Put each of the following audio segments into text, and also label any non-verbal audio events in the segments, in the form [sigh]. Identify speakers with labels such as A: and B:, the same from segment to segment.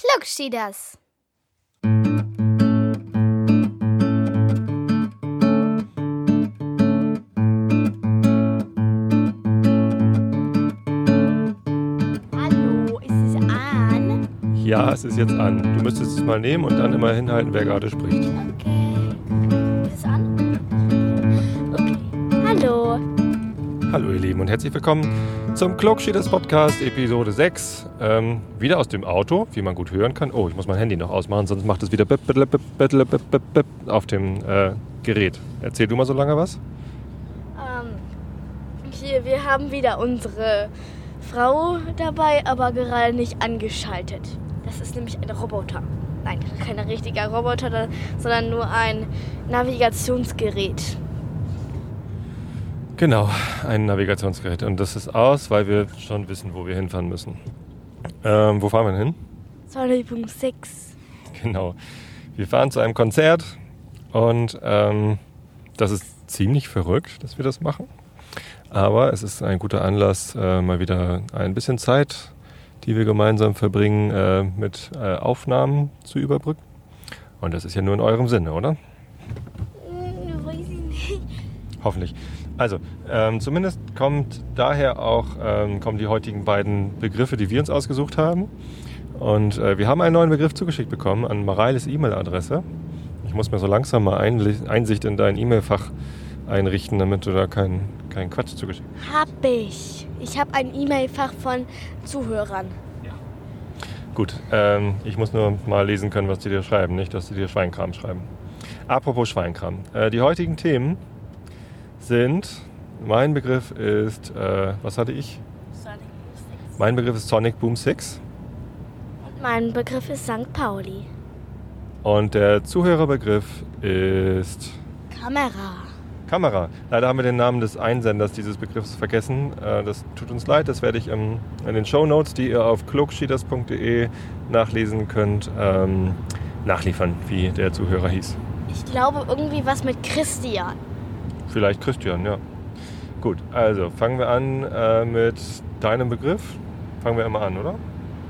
A: Klugschieders. Hallo, ist es an?
B: Ja, es ist jetzt an. Du müsstest es mal nehmen und dann immer hinhalten, wer gerade spricht.
A: Okay. Hallo
B: ihr Lieben und herzlich willkommen zum Klugschieders Podcast Episode 6. Ähm, wieder aus dem Auto, wie man gut hören kann. Oh, ich muss mein Handy noch ausmachen, sonst macht es wieder bip, bip, bip, bip, bip, bip, auf dem äh, Gerät. Erzähl du mal so lange was.
A: Ähm, hier, wir haben wieder unsere Frau dabei, aber gerade nicht angeschaltet. Das ist nämlich ein Roboter. Nein, kein richtiger Roboter, sondern nur ein Navigationsgerät.
B: Genau, ein Navigationsgerät. Und das ist aus, weil wir schon wissen, wo wir hinfahren müssen. Ähm, wo fahren wir denn hin?
A: Sonderübung 6.
B: Genau. Wir fahren zu einem Konzert und ähm, das ist ziemlich verrückt, dass wir das machen. Aber es ist ein guter Anlass, äh, mal wieder ein bisschen Zeit, die wir gemeinsam verbringen, äh, mit äh, Aufnahmen zu überbrücken. Und das ist ja nur in eurem Sinne, oder?
A: Hm, weiß ich nicht.
B: Hoffentlich. Also, ähm, zumindest kommt daher auch, ähm, kommen die heutigen beiden Begriffe, die wir uns ausgesucht haben. Und äh, wir haben einen neuen Begriff zugeschickt bekommen an Mareiles E-Mail-Adresse. Ich muss mir so langsam mal Einsicht in dein E-Mail-Fach einrichten, damit du da keinen keinen Quatsch zugeschickt
A: Hab ich. Ich habe ein E-Mail-Fach von Zuhörern.
B: Gut, ähm, ich muss nur mal lesen können, was die dir schreiben, nicht, dass sie dir Schweinkram schreiben. Apropos Schweinkram. Äh, die heutigen Themen sind, mein Begriff ist, äh, was hatte ich? Mein Begriff ist Sonic Boom 6
A: Und mein Begriff ist St. Pauli.
B: und der Zuhörerbegriff ist
A: Kamera.
B: Kamera. Leider haben wir den Namen des Einsenders dieses Begriffs vergessen. Äh, Das tut uns leid, das werde ich im, in den Show Notes, die ihr auf klugschieders.de nachlesen könnt, ähm, nachliefern, wie der Zuhörer hieß.
A: Ich glaube irgendwie was mit Christian.
B: Vielleicht Christian, ja. Gut, also fangen wir an äh, mit deinem Begriff. Fangen wir immer an, oder?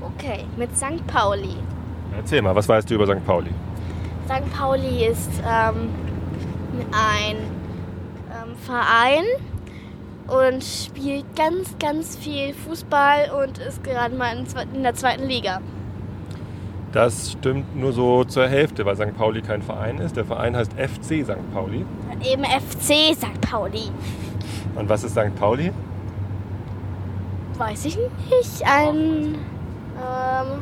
A: Okay, mit St. Pauli.
B: Erzähl mal, was weißt du über St. Pauli?
A: St. Pauli ist ähm, ein ähm, Verein und spielt ganz, ganz viel Fußball und ist gerade mal in, der zweiten Liga.
B: Das stimmt nur so zur Hälfte, weil St. Pauli kein Verein ist. Der Verein heißt FC St. Pauli.
A: Eben FC St. Pauli.
B: Und was ist St. Pauli?
A: Weiß ich nicht. Ein. Ähm.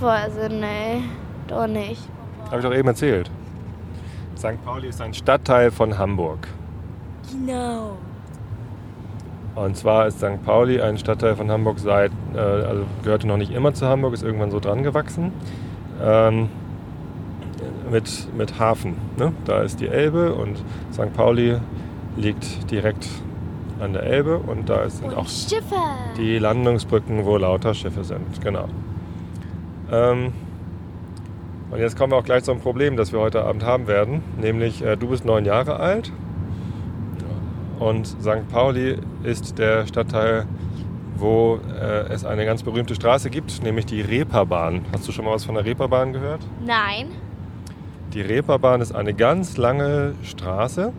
A: Also, nee, doch nicht.
B: Habe ich doch eben erzählt. St. Pauli ist ein Stadtteil von Hamburg.
A: Genau.
B: Und zwar ist St. Pauli ein Stadtteil von Hamburg seit, äh, also gehörte noch nicht immer zu Hamburg, ist irgendwann so dran gewachsen. Ähm, mit, mit Hafen. Ne? Da ist die Elbe und St. Pauli liegt direkt an der Elbe und da sind
A: Und
B: auch
A: Schiffe.
B: die Landungsbrücken, wo lauter Schiffe sind. Genau. Ähm, und jetzt kommen wir auch gleich zum Problem, das wir heute Abend haben werden. Nämlich, äh, du bist neun Jahre alt und St. Pauli ist der Stadtteil, wo äh, es eine ganz berühmte Straße gibt, nämlich die Reeperbahn. Hast du schon mal was von der Reeperbahn gehört?
A: Nein.
B: Die Reeperbahn ist eine ganz lange Straße.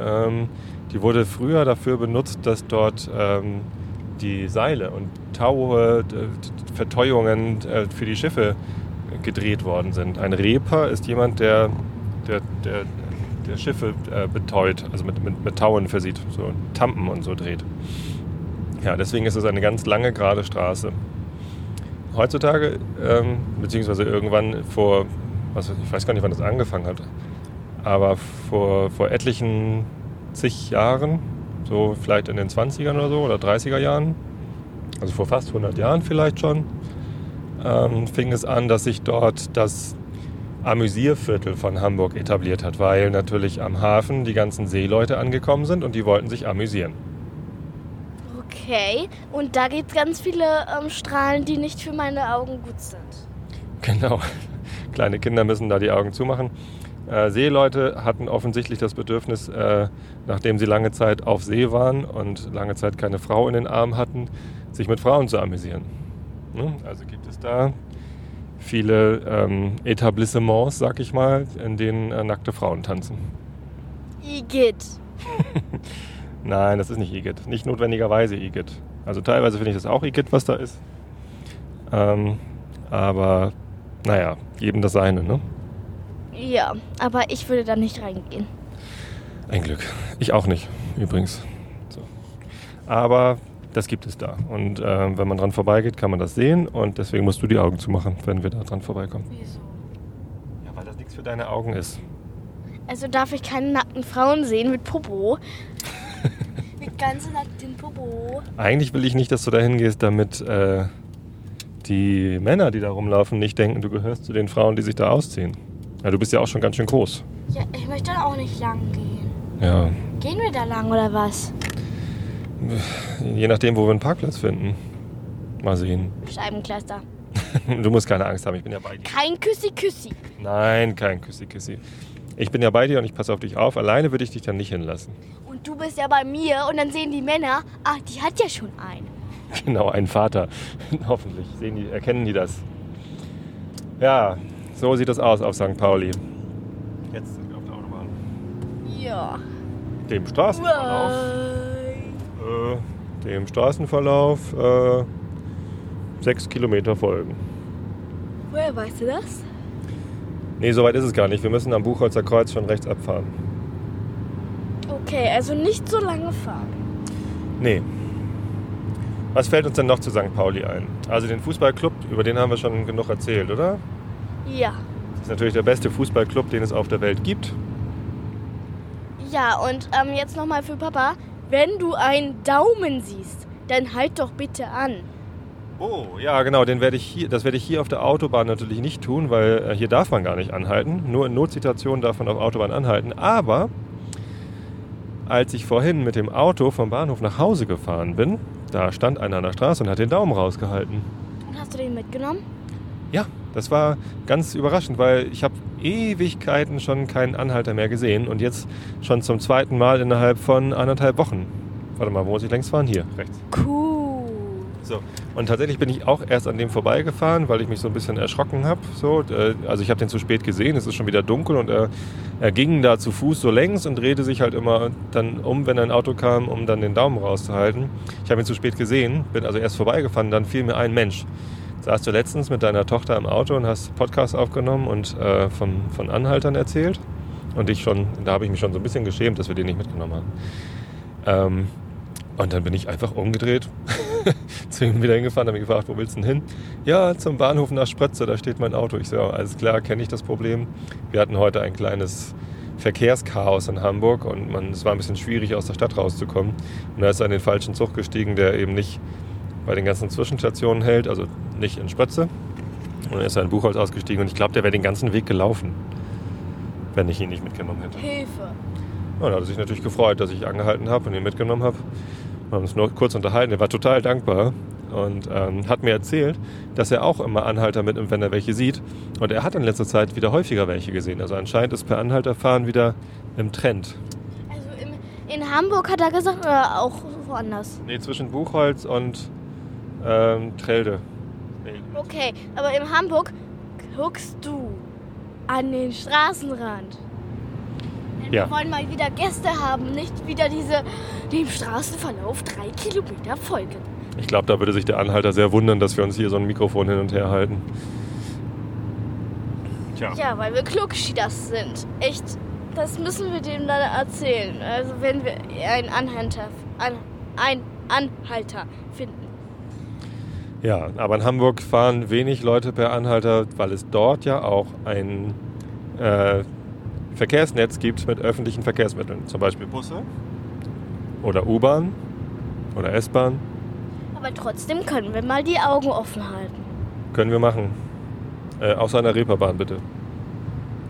B: Ähm, die wurde früher dafür benutzt, dass dort ähm, die Seile und Taue, Verteuungen äh, für die Schiffe gedreht worden sind. Ein Reeper ist jemand, der, der, der, der Schiffe äh, betäut, also mit, mit, mit Tauen versieht, so Tampen und so dreht. Ja, deswegen ist es eine ganz lange, gerade Straße. Heutzutage, ähm, beziehungsweise irgendwann vor, was, ich weiß gar nicht, wann das angefangen hat, aber vor, vor etlichen zig Jahren, so vielleicht in den 20ern oder so oder 30er Jahren, also vor fast 100 Jahren vielleicht schon, ähm, fing es an, dass sich dort das Amüsierviertel von Hamburg etabliert hat, weil natürlich am Hafen die ganzen Seeleute angekommen sind und die wollten sich amüsieren.
A: Okay. Und da gibt es ganz viele ähm, Strahlen, die nicht für meine Augen gut sind.
B: Genau. [laughs] Kleine Kinder müssen da die Augen zumachen. Äh, Seeleute hatten offensichtlich das Bedürfnis, äh, nachdem sie lange Zeit auf See waren und lange Zeit keine Frau in den Armen hatten, sich mit Frauen zu amüsieren. Ne? Also gibt es da viele ähm, Etablissements, sag ich mal, in denen äh, nackte Frauen tanzen.
A: Igitt. [laughs]
B: Nein, das ist nicht Igitt. Nicht notwendigerweise Igitt. Also teilweise finde ich das auch Igitt, was da ist. Ähm, aber naja, jedem das seine, ne?
A: Ja, aber ich würde da nicht reingehen.
B: Ein Glück. Ich auch nicht, übrigens. So. Aber das gibt es da. Und äh, wenn man dran vorbeigeht, kann man das sehen. Und deswegen musst du die Augen zumachen, wenn wir da dran vorbeikommen.
A: Wieso?
B: Ja, weil das nichts für deine Augen ist.
A: Also darf ich keine nackten Frauen sehen mit Popo? [laughs] mit ganz nackten Popo.
B: Eigentlich will ich nicht, dass du da hingehst, damit äh, die Männer, die da rumlaufen, nicht denken, du gehörst zu den Frauen, die sich da ausziehen. Ja, du bist ja auch schon ganz schön groß.
A: Ja, ich möchte dann auch nicht lang gehen.
B: Ja,
A: Gehen wir da lang oder was?
B: Je nachdem, wo wir einen Parkplatz finden. Mal sehen.
A: Scheibenkleister. [laughs]
B: Du musst keine Angst haben, ich bin ja bei dir.
A: Kein Küssi-Küssi.
B: Nein, kein Küssi-Küssi. Ich bin ja bei dir und ich passe auf dich auf. Alleine würde ich dich dann nicht hinlassen.
A: Und du bist ja bei mir und dann sehen die Männer, ach, die hat ja schon einen. [laughs]
B: Genau, ein Vater. [laughs] Hoffentlich sehen die, erkennen die das. Ja, so sieht das aus auf St. Pauli. Jetzt sind wir auf der Autobahn.
A: Ja.
B: Dem Straßenverlauf. Äh, dem Straßenverlauf äh, sechs Kilometer folgen.
A: Woher weißt du das?
B: Nee, so weit ist es gar nicht. Wir müssen am Buchholzer Kreuz schon rechts abfahren.
A: Okay, also nicht so lange fahren.
B: Nee. Was fällt uns denn noch zu St. Pauli ein? Also den Fußballclub, über den haben wir schon genug erzählt, oder?
A: Ja.
B: Das ist natürlich der beste Fußballclub, den es auf der Welt gibt.
A: Ja, und ähm, jetzt nochmal für Papa. Wenn du einen Daumen siehst, dann halt doch bitte an.
B: Oh, ja, genau, den werde ich hier, das werde ich hier auf der Autobahn natürlich nicht tun, weil äh, hier darf man gar nicht anhalten. Nur in Notsituationen darf man auf Autobahn anhalten. Aber als ich vorhin mit dem Auto vom Bahnhof nach Hause gefahren bin, da stand einer an der Straße und hat den Daumen rausgehalten.
A: Und hast du den mitgenommen?
B: Ja, das war ganz überraschend, weil ich habe Ewigkeiten schon keinen Anhalter mehr gesehen und jetzt schon zum zweiten Mal innerhalb von anderthalb Wochen. Warte mal, wo muss ich längst fahren? Hier, rechts.
A: Cool.
B: So. Und tatsächlich bin ich auch erst an dem vorbeigefahren, weil ich mich so ein bisschen erschrocken habe. So, äh, also ich habe den zu spät gesehen, es ist schon wieder dunkel und er, er ging da zu Fuß so längs und drehte sich halt immer dann um, wenn ein Auto kam, um dann den Daumen rauszuhalten. Ich habe ihn zu spät gesehen, bin also erst vorbeigefahren, dann fiel mir ein Mensch. Saßt du letztens mit deiner Tochter im Auto und hast Podcast aufgenommen und äh, von, von Anhaltern erzählt. Und ich schon, da habe ich mich schon so ein bisschen geschämt, dass wir den nicht mitgenommen haben. Ähm, und dann bin ich einfach umgedreht, [laughs] zu ihm wieder hingefahren, habe mich gefragt, wo willst du denn hin? Ja, zum Bahnhof nach Sprötze, da steht mein Auto. Ich so, alles klar, kenne ich das Problem. Wir hatten heute ein kleines Verkehrschaos in Hamburg und man, es war ein bisschen schwierig, aus der Stadt rauszukommen. Und da ist er in den falschen Zug gestiegen, der eben nicht bei den ganzen Zwischenstationen hält, also nicht in Sprötze. Und er ist in Buchholz ausgestiegen und ich glaube, der wäre den ganzen Weg gelaufen, wenn ich ihn nicht mitgenommen hätte.
A: Hilfe.
B: Ja, da hat er sich natürlich gefreut, dass ich angehalten habe und ihn mitgenommen habe. Wir haben uns nur kurz unterhalten. Er war total dankbar und ähm, hat mir erzählt, dass er auch immer Anhalter mitnimmt, wenn er welche sieht. Und er hat in letzter Zeit wieder häufiger welche gesehen. Also anscheinend ist per Anhalterfahren wieder im Trend.
A: Also im, in Hamburg hat er gesagt oder auch woanders?
B: Nee, zwischen Buchholz und ähm, Trelde.
A: Okay, aber in Hamburg guckst du an den Straßenrand. Denn
B: Ja.
A: Wir wollen mal wieder Gäste haben, nicht wieder diese dem Straßenverlauf drei Kilometer folgen.
B: Ich glaube, da würde sich der Anhalter sehr wundern, dass wir uns hier so ein Mikrofon hin und her halten. Tja.
A: Ja, weil wir Klugschieders sind. Echt, das müssen wir dem dann erzählen. Also wenn wir einen Anhalter, an, einen Anhalter finden.
B: Ja, aber in Hamburg fahren wenig Leute per Anhalter, weil es dort ja auch ein äh, Verkehrsnetz gibt mit öffentlichen Verkehrsmitteln. Zum Beispiel Busse oder U-Bahn oder S-Bahn.
A: Aber trotzdem können wir mal die Augen offen halten.
B: Können wir machen. Äh, außer an der Reeperbahn bitte.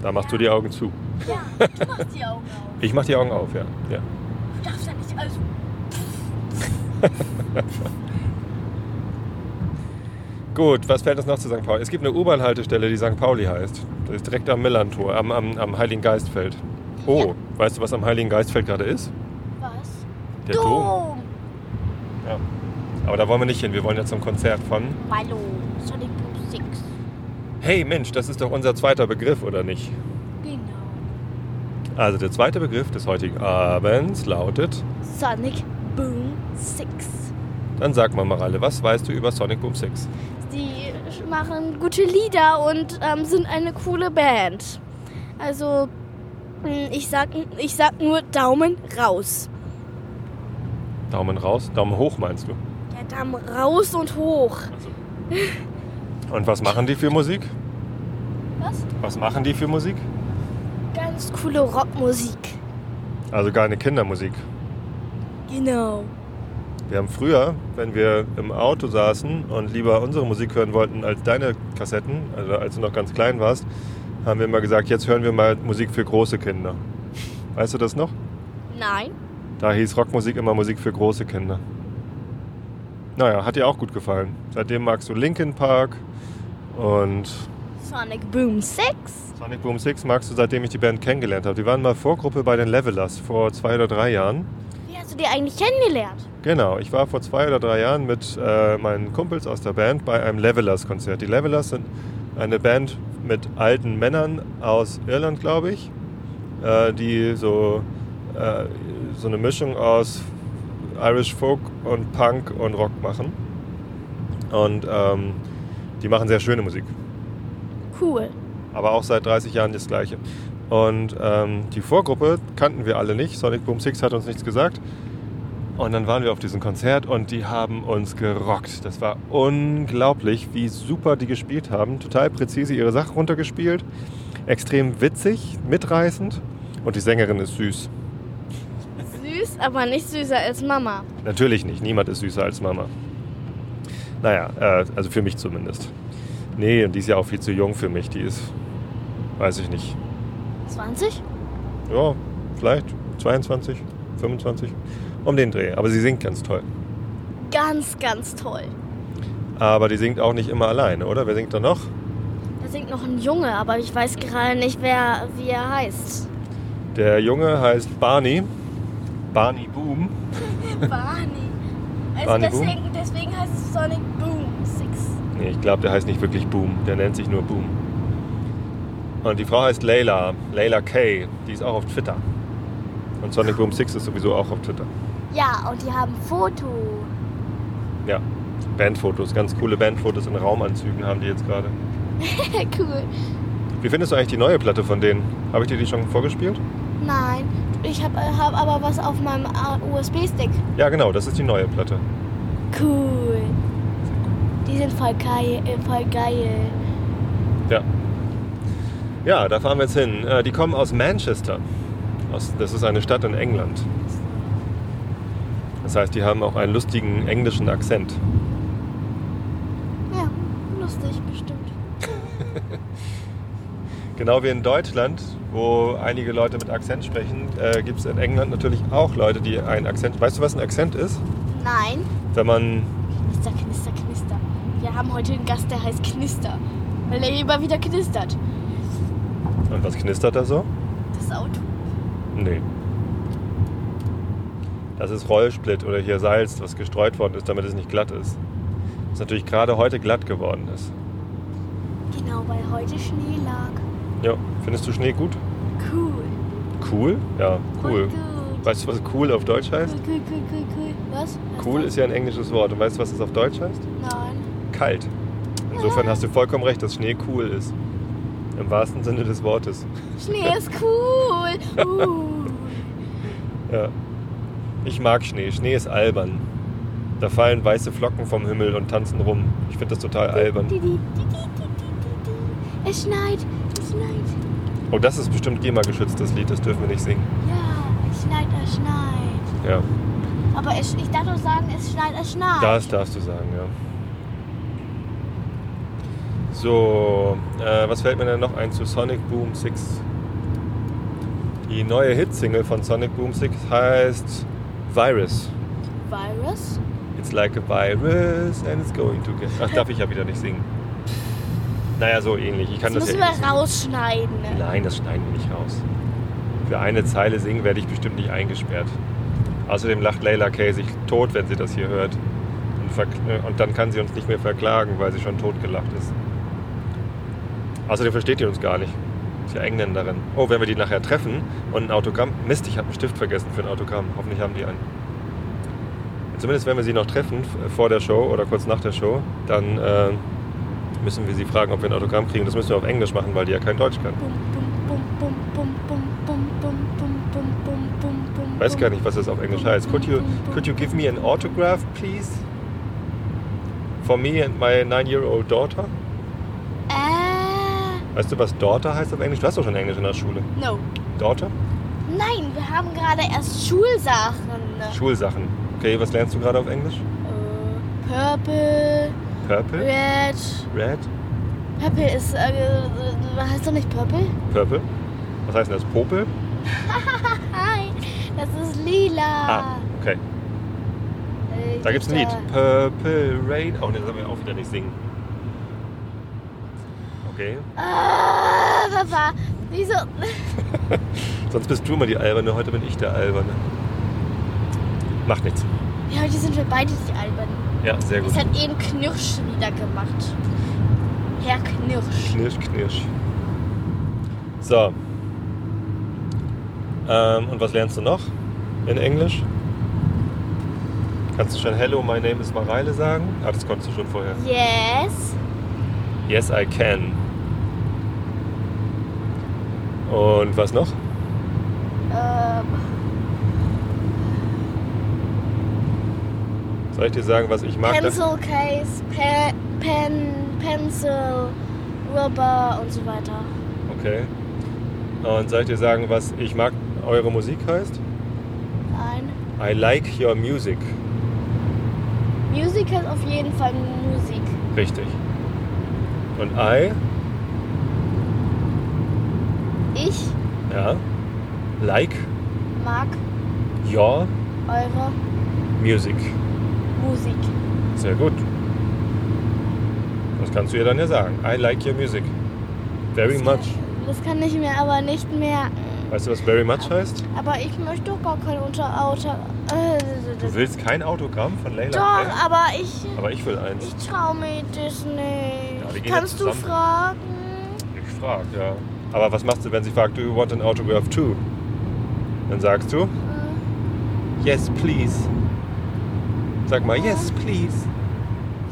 B: Da machst du die Augen zu.
A: Ja, du machst die Augen auf. [laughs]
B: Ich mach die Augen auf, ja. ja.
A: Du darfst ja nicht, also [laughs]
B: Gut, was fällt uns noch zu St. Pauli? Es gibt eine U-Bahn-Haltestelle, die St. Pauli heißt. Das ist direkt am Millantor, am, am, am Heiligen Geistfeld. Oh, weißt du, was am Heiligen Geistfeld gerade ist?
A: was?
B: Der Dom.
A: Dom.
B: Ja. Aber da wollen wir nicht hin. Wir wollen ja zum Konzert von.
A: Ballo. Sonic Boom 6.
B: Hey Mensch, das ist doch unser zweiter Begriff, oder nicht?
A: Genau.
B: Also der zweite Begriff des heutigen Abends lautet,
A: Sonic Boom 6.
B: dann sag mal Maralle, was weißt du über Sonic Boom 6?
A: Machen gute Lieder und ähm, sind eine coole Band. Also, mh, ich sag, ich sag nur Daumen raus.
B: Daumen raus, Daumen hoch meinst du?
A: Der Daumen raus und hoch.
B: Und was machen die für Musik?
A: Was?
B: Was machen die für Musik?
A: Ganz coole Rockmusik.
B: Also keine Kindermusik.
A: Genau.
B: Wir haben früher, wenn wir im Auto saßen und lieber unsere Musik hören wollten als deine Kassetten, also als du noch ganz klein warst, haben wir immer gesagt, jetzt hören wir mal Musik für große Kinder. Weißt du das noch?
A: Nein.
B: Da hieß Rockmusik immer Musik für große Kinder. Naja, hat dir auch gut gefallen. Seitdem magst du Linkin Park und
A: Sonic Boom 6.
B: Sonic Boom 6 magst du, seitdem ich die Band kennengelernt habe. Die waren mal Vorgruppe bei den Levelers vor zwei oder drei Jahren.
A: Hast du die eigentlich kennengelernt?
B: Genau, ich war vor zwei oder drei Jahren mit äh, meinen Kumpels aus der Band bei einem Levelers-Konzert. Die Levelers sind eine Band mit alten Männern aus Irland, glaube ich, äh, die so, äh, so eine Mischung aus Irish Folk und Punk und Rock machen. Und ähm, die machen sehr schöne Musik,
A: Cool.
B: aber auch seit 30 Jahren das gleiche. Und ähm, die Vorgruppe kannten wir alle nicht. Sonic Boom 6 hat uns nichts gesagt. Und dann waren wir auf diesem Konzert und die haben uns gerockt. Das war unglaublich, wie super die gespielt haben. Total präzise ihre Sachen runtergespielt. Extrem witzig, mitreißend. Und die Sängerin ist süß.
A: Süß, aber nicht süßer als Mama.
B: Natürlich nicht. Niemand ist süßer als Mama. Naja, äh, also für mich zumindest. Nee, und die ist ja auch viel zu jung für mich. Die ist, weiß ich nicht.
A: 20?
B: Ja, vielleicht 22, 25. Um den Dreh. Aber sie singt ganz toll.
A: Ganz, ganz toll.
B: Aber die singt auch nicht immer alleine, oder? Wer singt da noch?
A: Da singt noch ein Junge, aber ich weiß gerade nicht, wer, wie er heißt.
B: Der Junge heißt Barney. Barney Boom. [laughs]
A: Barney. Also
B: Barney Boom?
A: deswegen, deswegen heißt es Sonic Boom 6.
B: Nee, ich glaube, der heißt nicht wirklich Boom. Der nennt sich nur Boom. Und die Frau heißt Layla. Layla Kay. Die ist auch auf Twitter. Und Sonic Boom 6 ist sowieso auch auf Twitter.
A: Ja, und die haben Foto.
B: Ja. Bandfotos. Ganz coole Bandfotos in Raumanzügen haben die jetzt gerade. [laughs]
A: cool.
B: Wie findest du eigentlich die neue Platte von denen? Habe ich dir die schon vorgespielt?
A: Nein, ich habe hab aber was auf meinem äh, USB-Stick.
B: Ja, genau. Das ist die neue Platte.
A: Cool. Die sind voll geil. Äh, voll geil.
B: Ja. Da fahren wir jetzt hin. Äh, Die kommen aus Manchester. Aus, das ist eine Stadt in England. Das heißt, die haben auch einen lustigen englischen Akzent.
A: Ja, lustig bestimmt. [laughs]
B: Genau wie in Deutschland, wo einige Leute mit Akzent sprechen, äh, gibt es in England natürlich auch Leute, die einen Akzent. Weißt du, was ein Akzent ist?
A: Nein.
B: Wenn man.
A: Knister, knister, knister. Wir haben heute einen Gast, der heißt Knister. Weil er immer wieder knistert.
B: Und was knistert da so?
A: Das Auto.
B: Nee. Das ist Rollsplit oder hier Salz, was gestreut worden ist, damit es nicht glatt ist. Was natürlich gerade heute glatt geworden ist.
A: Genau, weil heute Schnee lag.
B: Ja, findest du Schnee gut?
A: Cool.
B: Cool? Ja, cool. Weißt du, was cool auf Deutsch heißt?
A: Cool, cool, cool, cool. Was?
B: Cool ist ja ein englisches Wort. Und weißt du, was es auf Deutsch heißt?
A: Nein.
B: Kalt. Insofern hast du vollkommen recht, dass Schnee cool ist. Im wahrsten Sinne des Wortes.
A: Schnee ist cool. [laughs] Uh.
B: Ja. Ich mag Schnee. Schnee ist albern. Da fallen weiße Flocken vom Himmel und tanzen rum. Ich finde das total albern.
A: Es schneit. Es schneit.
B: Oh, das ist bestimmt GEMA-geschützt, das Lied. Das dürfen wir nicht singen.
A: Ja, es schneit, es schneit.
B: Ja,
A: Aber es, ich darf doch sagen, es schneit, es schneit.
B: das darfst du sagen, ja. So, äh, was fällt mir denn noch ein zu Sonic Boom 6? Die neue Hitsingle von Sonic Boom 6 heißt Virus.
A: Virus?
B: It's like a virus and it's going to get. Ach, darf ich ja wieder nicht singen. Naja, so ähnlich. Ich kann
A: Das
B: das,
A: müssen
B: ja
A: wir rausschneiden.
B: singen. Nein, das schneiden wir nicht raus. Für eine Zeile singen werde ich bestimmt nicht eingesperrt. Außerdem lacht Layla Kay sich tot, wenn sie das hier hört. Und, äh, und dann kann sie uns nicht mehr verklagen, weil sie schon tot gelacht ist. Außerdem versteht die uns gar nicht. Ist ja Engländerin. Oh, wenn wir die nachher treffen und ein Autogramm. Mist, ich habe einen Stift vergessen für ein Autogramm. Hoffentlich haben die einen. Zumindest wenn wir sie noch treffen vor der Show oder kurz nach der Show, dann äh, müssen wir sie fragen, ob wir ein Autogramm kriegen. Das müssen wir auf Englisch machen, weil die ja kein Deutsch kann.
A: Ich
B: weiß gar nicht, was das auf Englisch heißt. Could you, could you give me an autograph, please? For me and my nine-year-old daughter? Weißt du, was Daughter heißt auf Englisch? Du hast doch schon Englisch in der Schule.
A: no.
B: Daughter?
A: Nein, wir haben gerade erst Schulsachen.
B: Schulsachen. Okay, was lernst du gerade auf Englisch?
A: Äh, Purple,
B: Purple?
A: Red.
B: Red?
A: Purple ist, äh, äh, heißt doch nicht Purple?
B: Purple? Was heißt denn das? Popel? [laughs]
A: Nein, das ist lila.
B: Ah, okay.
A: Äh,
B: Da gibt's ein Lied. Purple Rain. Oh, ne, das sollen wir auch wieder nicht singen. Okay.
A: Ah, Papa, wieso? [laughs]
B: Sonst bist du immer die Alberne, heute bin ich der Alberne. Macht nichts.
A: Ja, heute sind wir beide die Alben.
B: Ja, sehr gut.
A: Es hat einen Knirsch wieder gemacht. Herr Knirsch.
B: Knirsch, knirsch. So. Ähm, und was lernst du noch in Englisch? Kannst du schon Hello, my name is Mareile sagen? Ah, das konntest du schon vorher.
A: Yes.
B: Yes, I can. Und was noch?
A: Ähm,
B: Soll ich dir sagen, was ich mag?
A: Pencil Case, Pe Pen, Pencil, Rubber und so weiter.
B: Okay. Und soll ich dir sagen, was ich mag eure Musik heißt?
A: Nein.
B: I like your music.
A: Music hat auf jeden Fall Musik.
B: Richtig. Und I,
A: Ich
B: ja, like
A: mag
B: your
A: eure
B: music.
A: Musik.
B: Sehr gut. Das kannst du ihr dann ja sagen. I like your music. Very
A: Das
B: much.
A: Kann, das kann ich mir aber nicht merken.
B: Weißt du, was very much heißt?
A: Aber ich möchte doch gar kein Unterauto. Äh,
B: Du willst kein Autogramm von Leila
A: doch,
B: K?
A: aber ich.
B: Aber ich will eins.
A: Ich trau mir das
B: Ja,
A: nicht.
B: gehen
A: Kannst du fragen?
B: Ich frag, ja. Aber was machst du, wenn sie fragt, do you want an autograph too? Dann sagst du, yes, please. Sag mal, yes, please.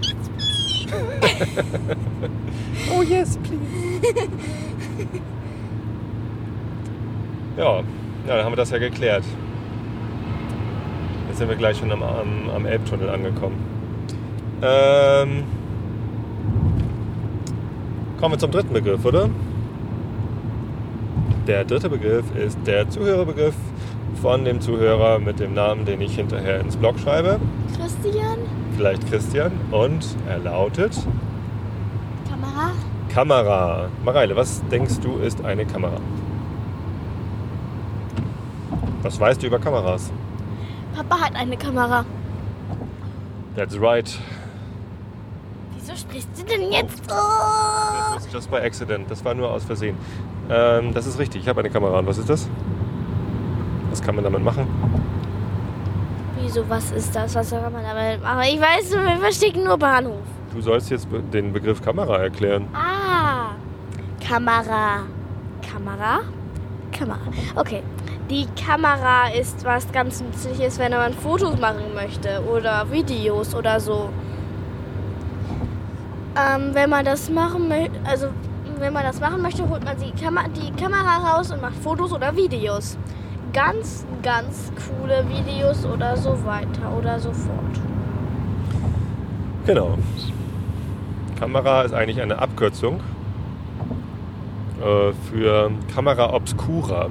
B: [laughs] oh, yes, please. ja, ja, dann haben wir das ja geklärt. Jetzt sind wir gleich schon am, am, am Elbtunnel angekommen. Ähm, kommen wir zum dritten Begriff, oder? Der dritte Begriff ist der Zuhörerbegriff von dem Zuhörer mit dem Namen, den ich hinterher ins Blog schreibe.
A: Christian?
B: Vielleicht Christian. Und er lautet
A: Kamera?
B: Kamera. Mareile, was denkst du ist eine Kamera? Was weißt du über Kameras?
A: Papa hat eine Kamera.
B: That's right.
A: Wieso sprichst du denn jetzt so?
B: That was just by accident. Das war nur aus Versehen. Ähm, das ist richtig. Ich habe eine Kamera. Und was ist das? Was kann man damit machen?
A: Wieso, was ist das? Was soll man damit machen? Ich weiß, wir verstecken nur Bahnhof.
B: Du sollst jetzt den Begriff Kamera erklären.
A: Ah, Kamera. Kamera? Kamera. Okay. Die Kamera ist was ganz Nützliches, wenn man Fotos machen möchte oder Videos oder so. Ähm, wenn man das machen möchte, also wenn man das machen möchte, holt man die, Kam die Kamera raus und macht Fotos oder Videos. Ganz, ganz coole Videos oder so weiter oder so fort.
B: Genau. Kamera ist eigentlich eine Abkürzung äh, für Camera obscura.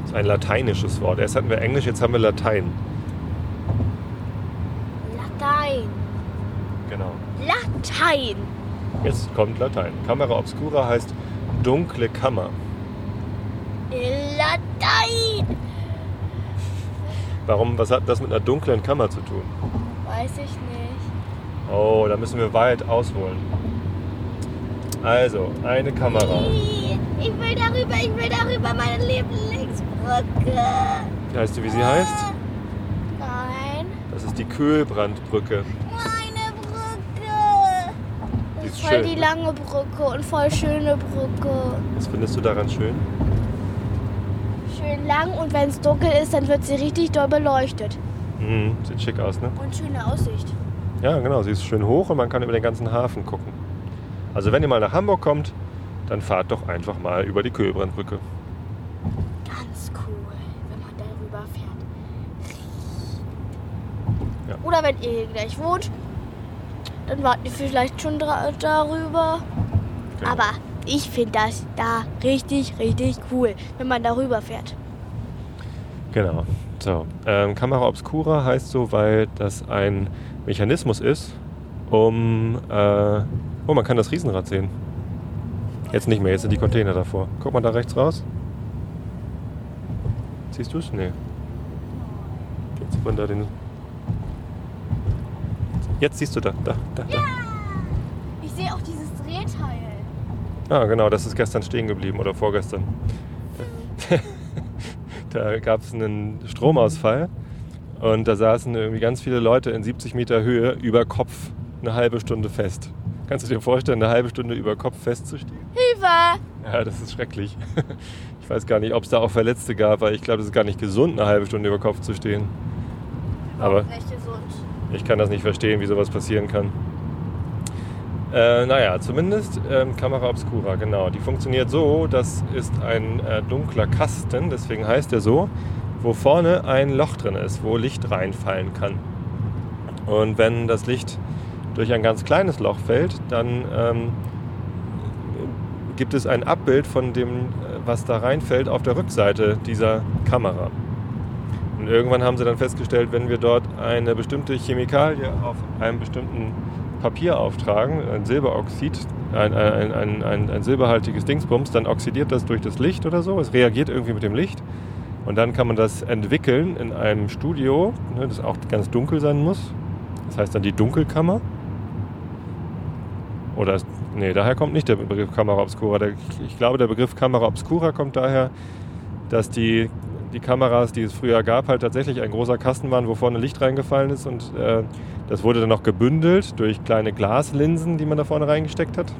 B: Das ist ein lateinisches Wort. Erst hatten wir Englisch, jetzt haben wir Latein.
A: Latein.
B: Genau.
A: Latein.
B: Jetzt kommt Latein. Camera obscura heißt dunkle Kammer.
A: Latein.
B: Warum, was hat das mit einer dunklen Kammer zu tun?
A: Weiß ich nicht.
B: Oh, da müssen wir weit ausholen. Also, eine Kamera.
A: Ich will darüber, ich will darüber meine Lieblingsbrücke.
B: Weißt du, wie sie heißt?
A: Nein,
B: Das ist die Kühlbrandbrücke. ist
A: Voll
B: schön.
A: die
B: ne?
A: lange Brücke und voll schöne Brücke.
B: Was findest du daran schön?
A: Schön lang und wenn es dunkel ist, dann wird sie richtig doll beleuchtet.
B: Mhm, sieht schick aus, ne?
A: Und schöne Aussicht.
B: Ja, genau. Sie ist schön hoch und man kann über den ganzen Hafen gucken. Also wenn ihr mal nach Hamburg kommt, dann fahrt doch einfach mal über die Köhlbrandbrücke.
A: Ganz cool, wenn man darüber fährt.
B: Ja.
A: Oder wenn ihr hier gleich wohnt, dann wart ihr vielleicht schon darüber.
B: Genau.
A: Aber ich finde das da richtig, richtig cool, wenn man darüber fährt.
B: Genau. So, ähm, Kamera Obscura heißt so, weil das ein Mechanismus ist, um. Äh, oh, man kann das Riesenrad sehen. Jetzt nicht mehr, jetzt sind die Container davor. Guck mal da rechts raus. Siehst du es? Nee. Jetzt sieht man da den. Jetzt siehst du da, da, da, da.
A: Ich sehe auch dieses Drehteil.
B: Ah, genau, das ist gestern stehen geblieben oder vorgestern. [laughs] da gab es einen Stromausfall und da saßen irgendwie ganz viele Leute in 70 Meter Höhe über Kopf eine halbe Stunde fest. Kannst du dir vorstellen, eine halbe Stunde über Kopf festzustehen?
A: Hilfe!
B: Ja, das ist schrecklich. [laughs] Ich weiß gar nicht, ob es da auch Verletzte gab, weil ich glaube, das ist gar nicht gesund, eine halbe Stunde über Kopf zu stehen. Aber
A: Nicht gesund.
B: Ich kann das nicht verstehen, wie sowas passieren kann. Äh, naja, zumindest ähm, Kamera Obscura, genau. Die funktioniert so, das ist ein äh, dunkler Kasten, deswegen heißt er so, wo vorne ein Loch drin ist, wo Licht reinfallen kann. Und wenn das Licht durch ein ganz kleines Loch fällt, dann ähm, gibt es ein Abbild von dem, äh, was da reinfällt, auf der Rückseite dieser Kamera. Und irgendwann haben sie dann festgestellt, wenn wir dort eine bestimmte Chemikalie auf einem bestimmten Papier auftragen, ein Silberoxid, ein, ein, ein, ein, ein silberhaltiges Dingsbums, dann oxidiert das durch das Licht oder so. Es reagiert irgendwie mit dem Licht. Und dann kann man das entwickeln in einem Studio, ne, das auch ganz dunkel sein muss. Das heißt dann die Dunkelkammer. Oder, nee, daher kommt nicht der Begriff Kamera Obscura. Ich glaube, der Begriff Kamera Obscura kommt daher, dass die, die Kameras, die es früher gab, halt tatsächlich ein großer Kasten waren, wo vorne Licht reingefallen ist. Und äh, das wurde dann noch gebündelt durch kleine Glaslinsen, die man da vorne reingesteckt hat.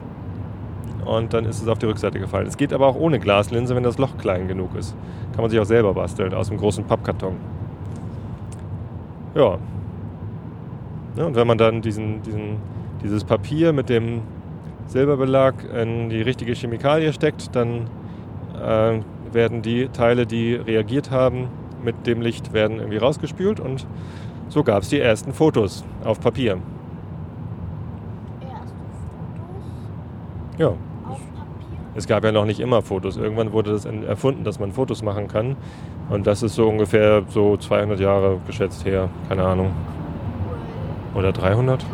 B: Und dann ist es auf die Rückseite gefallen. Es geht aber auch ohne Glaslinse, wenn das Loch klein genug ist. Kann man sich auch selber basteln, aus einem großen Pappkarton. Ja. ja und wenn man dann diesen, diesen, dieses Papier mit dem Silberbelag in die richtige Chemikalie steckt, dann äh, werden die Teile, die reagiert haben mit dem Licht, werden irgendwie rausgespült und so gab es die ersten Fotos auf Papier.
A: Erste Fotos
B: Ja,
A: auf Papier.
B: es gab ja noch nicht immer Fotos. Irgendwann wurde das erfunden, dass man Fotos machen kann. Und das ist so ungefähr so 200 Jahre geschätzt her. Keine Ahnung. Oder 300?
A: Kalt.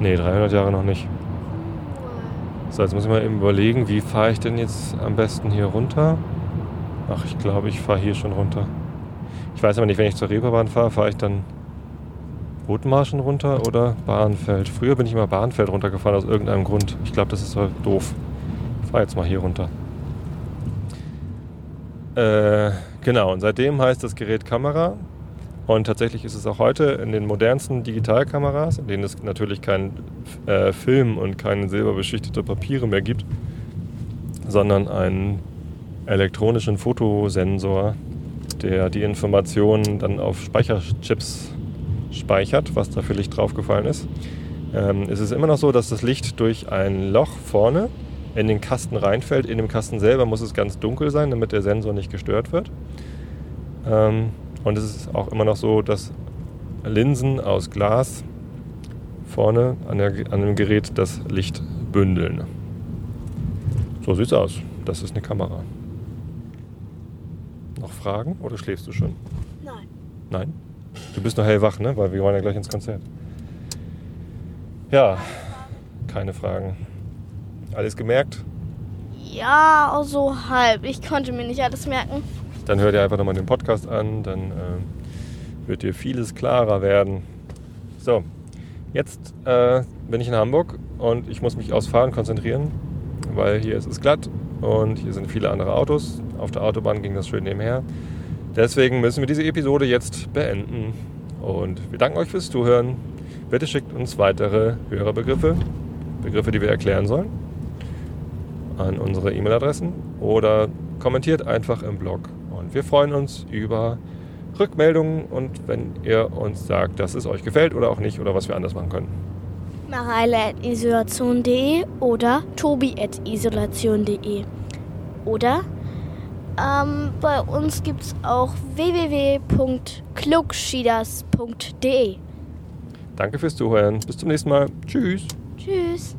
B: Nee, 300 Jahre noch nicht. So, jetzt muss ich mal eben überlegen, wie fahre ich denn jetzt am besten hier runter? Ach, ich glaube, ich fahre hier schon runter. Ich weiß aber nicht, wenn ich zur Reeperbahn fahre, fahre ich dann Rotmarschen runter oder Bahnfeld. Früher bin ich immer Bahnfeld runtergefahren aus irgendeinem Grund. Ich glaube, das ist so doof. Ich fahre jetzt mal hier runter. Äh, genau, und seitdem heißt das Gerät Kamera. Und tatsächlich ist es auch heute in den modernsten Digitalkameras, in denen es natürlich keinen äh, Film und keine silberbeschichtete Papiere mehr gibt, sondern einen elektronischen Fotosensor, der die Informationen dann auf Speicherchips speichert, was da für Licht draufgefallen ist. Ähm, es ist immer noch so, dass das Licht durch ein Loch vorne in den Kasten reinfällt. In dem Kasten selber muss es ganz dunkel sein, damit der Sensor nicht gestört wird. Ähm, und es ist auch immer noch so, dass Linsen aus Glas vorne an, der, an dem Gerät das Licht bündeln. So sieht's aus. Das ist eine Kamera. Noch Fragen oder schläfst du schon?
A: Nein.
B: Nein? Du bist noch hellwach, ne? Weil wir wollen ja gleich ins Konzert. Ja, keine Fragen. Alles gemerkt?
A: Ja, so halb. Ich konnte mir nicht alles merken.
B: Dann hör dir einfach nochmal den Podcast an, dann äh, wird dir vieles klarer werden. So, jetzt äh, bin ich in Hamburg und ich muss mich aufs Fahren konzentrieren, weil hier ist es glatt und hier sind viele andere Autos. Auf der Autobahn ging das schön nebenher. Deswegen müssen wir diese Episode jetzt beenden. Und wir danken euch fürs Zuhören. Bitte schickt uns weitere Hörerbegriffe Begriffe, die wir erklären sollen, an unsere E-Mail-Adressen oder kommentiert einfach im Blog. Wir freuen uns über Rückmeldungen und wenn ihr uns sagt, dass es euch gefällt oder auch nicht oder was wir anders machen können.
A: mareile.isolation.de oder tobi.isolation.de oder ähm, bei uns gibt es auch www.klugschieders.de.
B: Danke fürs Zuhören. Bis zum nächsten Mal. Tschüss.
A: Tschüss.